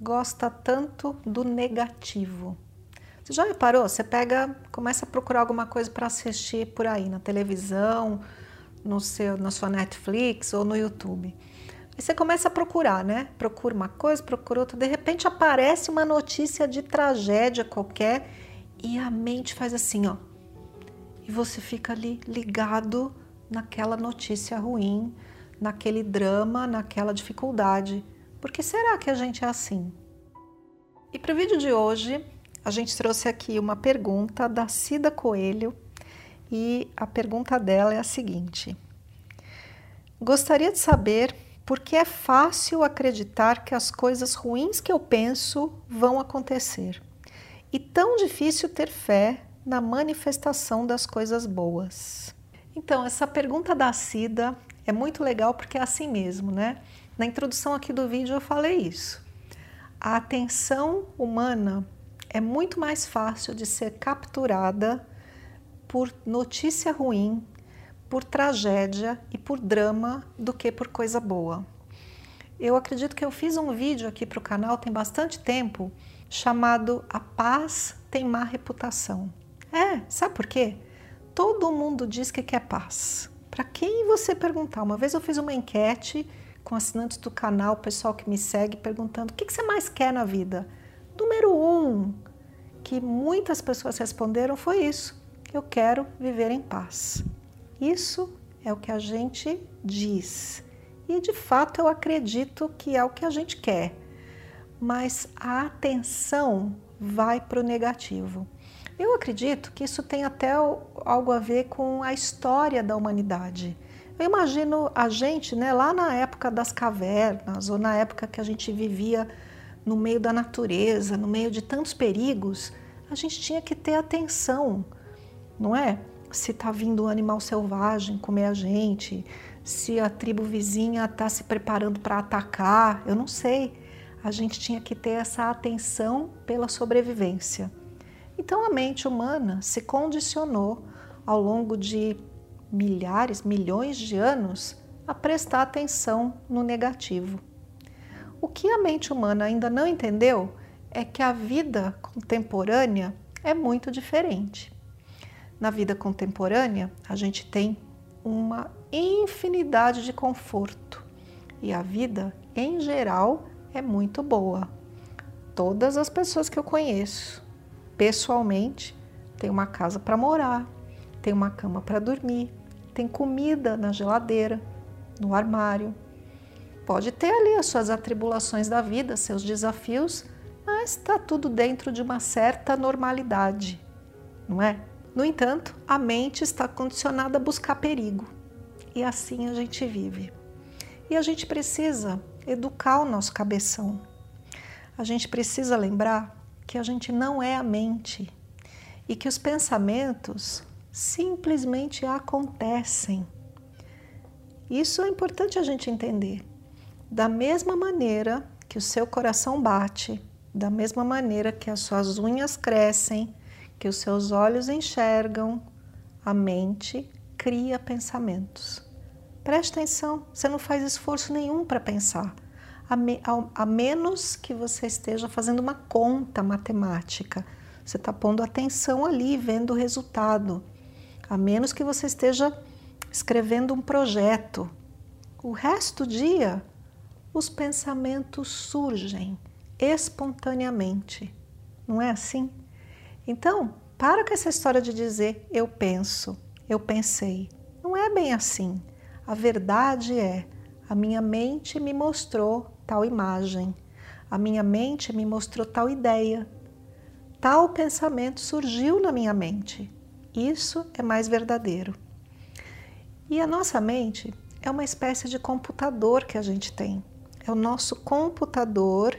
gosta tanto do negativo. Você já reparou? Você pega, começa a procurar alguma coisa para assistir por aí na televisão, no seu, na sua Netflix ou no YouTube. Aí você começa a procurar, né? Procura uma coisa, procura outra. De repente aparece uma notícia de tragédia qualquer e a mente faz assim, ó. E você fica ali ligado naquela notícia ruim, naquele drama, naquela dificuldade. Por que será que a gente é assim? E para o vídeo de hoje, a gente trouxe aqui uma pergunta da Cida Coelho e a pergunta dela é a seguinte: Gostaria de saber por que é fácil acreditar que as coisas ruins que eu penso vão acontecer e tão difícil ter fé na manifestação das coisas boas. Então, essa pergunta da Cida é muito legal porque é assim mesmo, né? Na introdução aqui do vídeo eu falei isso. A atenção humana é muito mais fácil de ser capturada por notícia ruim, por tragédia e por drama do que por coisa boa. Eu acredito que eu fiz um vídeo aqui para o canal tem bastante tempo chamado A Paz Tem Má Reputação. É, sabe por quê? Todo mundo diz que quer paz. Para quem você perguntar, uma vez eu fiz uma enquete com assinantes do canal, pessoal que me segue, perguntando o que, você mais quer na vida. Número um, que muitas pessoas responderam foi isso: eu quero viver em paz. Isso é o que a gente diz. E de fato eu acredito que é o que a gente quer. Mas a atenção vai para o negativo. Eu acredito que isso tem até algo a ver com a história da humanidade. Eu imagino a gente, né, lá na época das cavernas, ou na época que a gente vivia no meio da natureza, no meio de tantos perigos, a gente tinha que ter atenção, não é? Se está vindo um animal selvagem comer a gente, se a tribo vizinha está se preparando para atacar, eu não sei. A gente tinha que ter essa atenção pela sobrevivência. Então a mente humana se condicionou ao longo de milhares, milhões de anos a prestar atenção no negativo. O que a mente humana ainda não entendeu é que a vida contemporânea é muito diferente. Na vida contemporânea, a gente tem uma infinidade de conforto e a vida, em geral, é muito boa. Todas as pessoas que eu conheço, pessoalmente, têm uma casa para morar, tem uma cama para dormir, tem comida na geladeira, no armário. Pode ter ali as suas atribulações da vida, seus desafios, mas está tudo dentro de uma certa normalidade, não é? No entanto, a mente está condicionada a buscar perigo e assim a gente vive. E a gente precisa educar o nosso cabeção. A gente precisa lembrar que a gente não é a mente e que os pensamentos simplesmente acontecem. Isso é importante a gente entender. Da mesma maneira que o seu coração bate, da mesma maneira que as suas unhas crescem, que os seus olhos enxergam, a mente cria pensamentos. Preste atenção, você não faz esforço nenhum para pensar, a, me, a, a menos que você esteja fazendo uma conta matemática. Você está pondo atenção ali, vendo o resultado a menos que você esteja escrevendo um projeto. O resto do dia, os pensamentos surgem espontaneamente. Não é assim? Então, para com essa história de dizer eu penso, eu pensei. Não é bem assim. A verdade é, a minha mente me mostrou tal imagem, a minha mente me mostrou tal ideia, tal pensamento surgiu na minha mente. Isso é mais verdadeiro. E a nossa mente é uma espécie de computador que a gente tem. É o nosso computador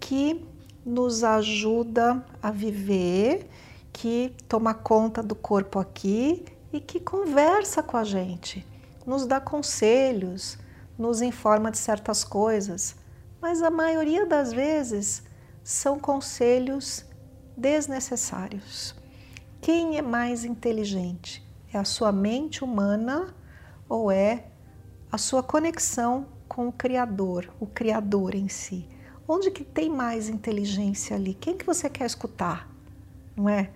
que nos ajuda a viver, que toma conta do corpo aqui e que conversa com a gente, nos dá conselhos, nos informa de certas coisas, mas a maioria das vezes são conselhos desnecessários. Quem é mais inteligente? É a sua mente humana ou é a sua conexão com o Criador, o Criador em si? Onde que tem mais inteligência ali? Quem que você quer escutar? Não é?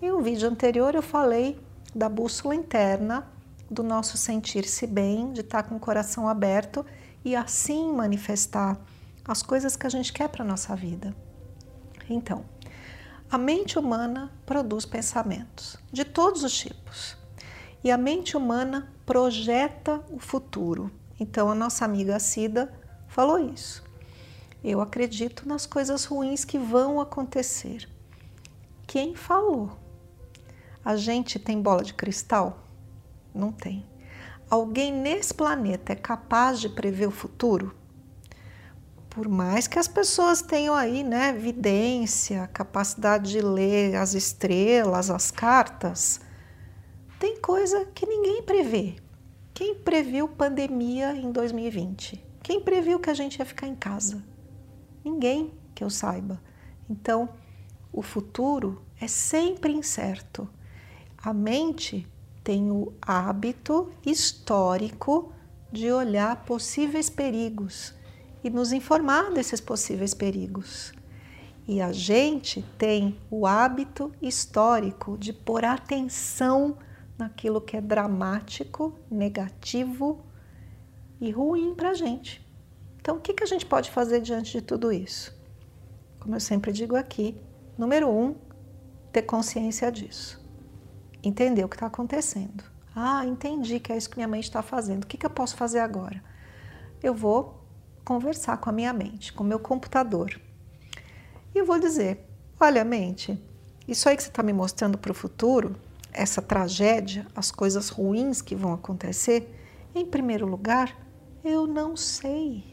Em um vídeo anterior eu falei da bússola interna, do nosso sentir-se bem, de estar com o coração aberto e assim manifestar as coisas que a gente quer para nossa vida. Então, a mente humana produz pensamentos de todos os tipos e a mente humana projeta o futuro. Então, a nossa amiga Cida falou isso. Eu acredito nas coisas ruins que vão acontecer. Quem falou? A gente tem bola de cristal? Não tem. Alguém nesse planeta é capaz de prever o futuro? Por mais que as pessoas tenham aí, né, vidência, capacidade de ler as estrelas, as cartas, tem coisa que ninguém prevê. Quem previu pandemia em 2020? Quem previu que a gente ia ficar em casa? Ninguém que eu saiba. Então, o futuro é sempre incerto. A mente tem o hábito histórico de olhar possíveis perigos e nos informar desses possíveis perigos. E a gente tem o hábito histórico de pôr atenção naquilo que é dramático, negativo e ruim para a gente. Então, o que, que a gente pode fazer diante de tudo isso? Como eu sempre digo aqui, número um, ter consciência disso. Entender o que está acontecendo. Ah, entendi que é isso que minha mente está fazendo. O que, que eu posso fazer agora? Eu vou conversar com a minha mente, com o meu computador. E eu vou dizer: olha, mente, isso aí que você está me mostrando para o futuro, essa tragédia, as coisas ruins que vão acontecer, em primeiro lugar, eu não sei.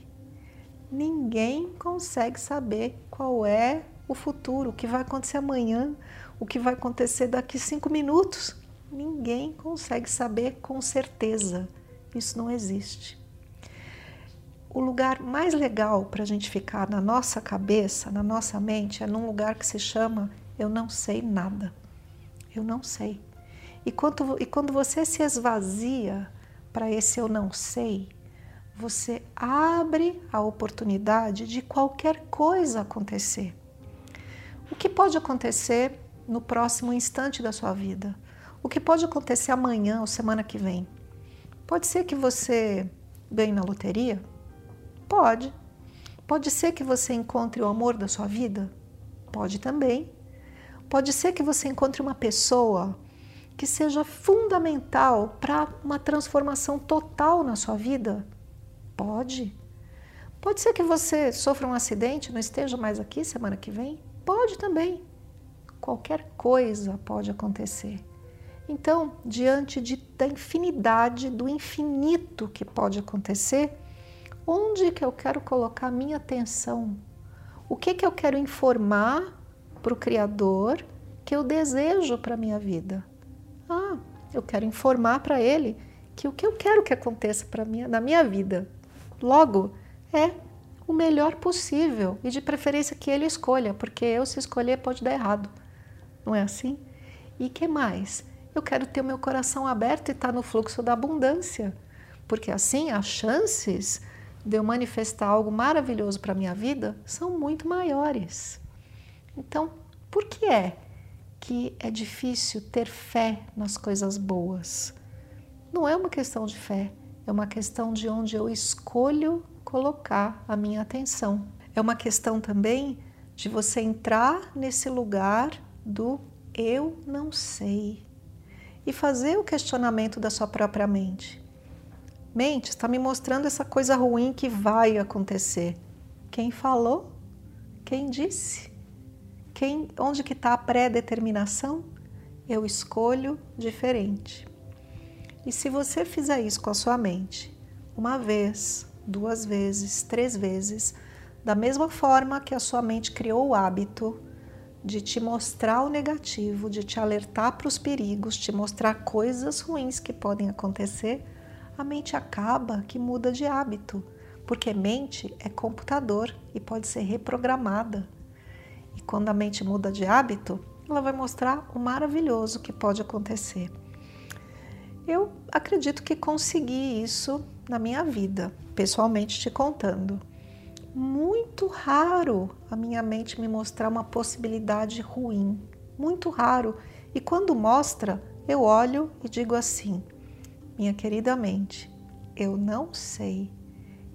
Ninguém consegue saber qual é o futuro, o que vai acontecer amanhã, o que vai acontecer daqui cinco minutos. Ninguém consegue saber com certeza. Isso não existe. O lugar mais legal para a gente ficar na nossa cabeça, na nossa mente, é num lugar que se chama Eu não sei nada. Eu não sei. E quando, e quando você se esvazia para esse eu não sei, você abre a oportunidade de qualquer coisa acontecer. O que pode acontecer no próximo instante da sua vida? O que pode acontecer amanhã ou semana que vem? Pode ser que você ganhe na loteria? Pode. Pode ser que você encontre o amor da sua vida? Pode também. Pode ser que você encontre uma pessoa que seja fundamental para uma transformação total na sua vida? Pode. Pode ser que você sofra um acidente, não esteja mais aqui semana que vem? Pode também. Qualquer coisa pode acontecer. Então, diante de, da infinidade, do infinito que pode acontecer, onde que eu quero colocar minha atenção? O que que eu quero informar para o Criador que eu desejo para a minha vida? Ah, eu quero informar para Ele que o que eu quero que aconteça minha, na minha vida Logo, é o melhor possível e de preferência que ele escolha, porque eu se escolher pode dar errado. Não é assim? E que mais? Eu quero ter o meu coração aberto e estar tá no fluxo da abundância, porque assim as chances de eu manifestar algo maravilhoso para a minha vida são muito maiores. Então, por que é que é difícil ter fé nas coisas boas? Não é uma questão de fé, é uma questão de onde eu escolho colocar a minha atenção. É uma questão também de você entrar nesse lugar do eu não sei e fazer o questionamento da sua própria mente. Mente, está me mostrando essa coisa ruim que vai acontecer. Quem falou? Quem disse? Quem, onde que está a pré-determinação? Eu escolho diferente. E se você fizer isso com a sua mente, uma vez, duas vezes, três vezes, Da mesma forma que a sua mente criou o hábito de te mostrar o negativo, de te alertar para os perigos, te mostrar coisas ruins que podem acontecer, a mente acaba que muda de hábito, porque mente é computador e pode ser reprogramada. E quando a mente muda de hábito, ela vai mostrar o maravilhoso que pode acontecer. Eu acredito que consegui isso na minha vida, pessoalmente te contando muito raro a minha mente me mostrar uma possibilidade ruim. Muito raro. E quando mostra, eu olho e digo assim: minha querida mente, eu não sei.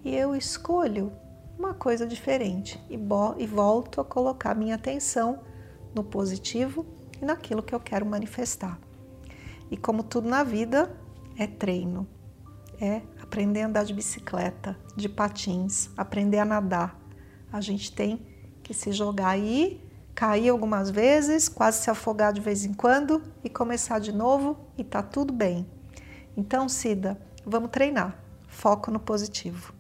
E eu escolho uma coisa diferente e, e volto a colocar minha atenção no positivo e naquilo que eu quero manifestar. E como tudo na vida, é treino é aprender a andar de bicicleta, de patins, aprender a nadar. A gente tem que se jogar aí, cair algumas vezes, quase se afogar de vez em quando e começar de novo e tá tudo bem. Então, Cida, vamos treinar. Foco no positivo.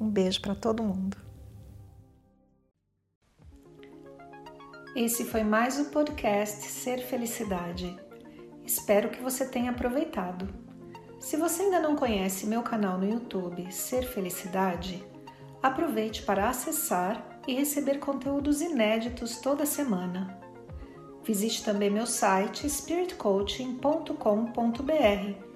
Um beijo para todo mundo. Esse foi mais o podcast Ser Felicidade. Espero que você tenha aproveitado. Se você ainda não conhece meu canal no YouTube Ser Felicidade, aproveite para acessar e receber conteúdos inéditos toda semana. Visite também meu site spiritcoaching.com.br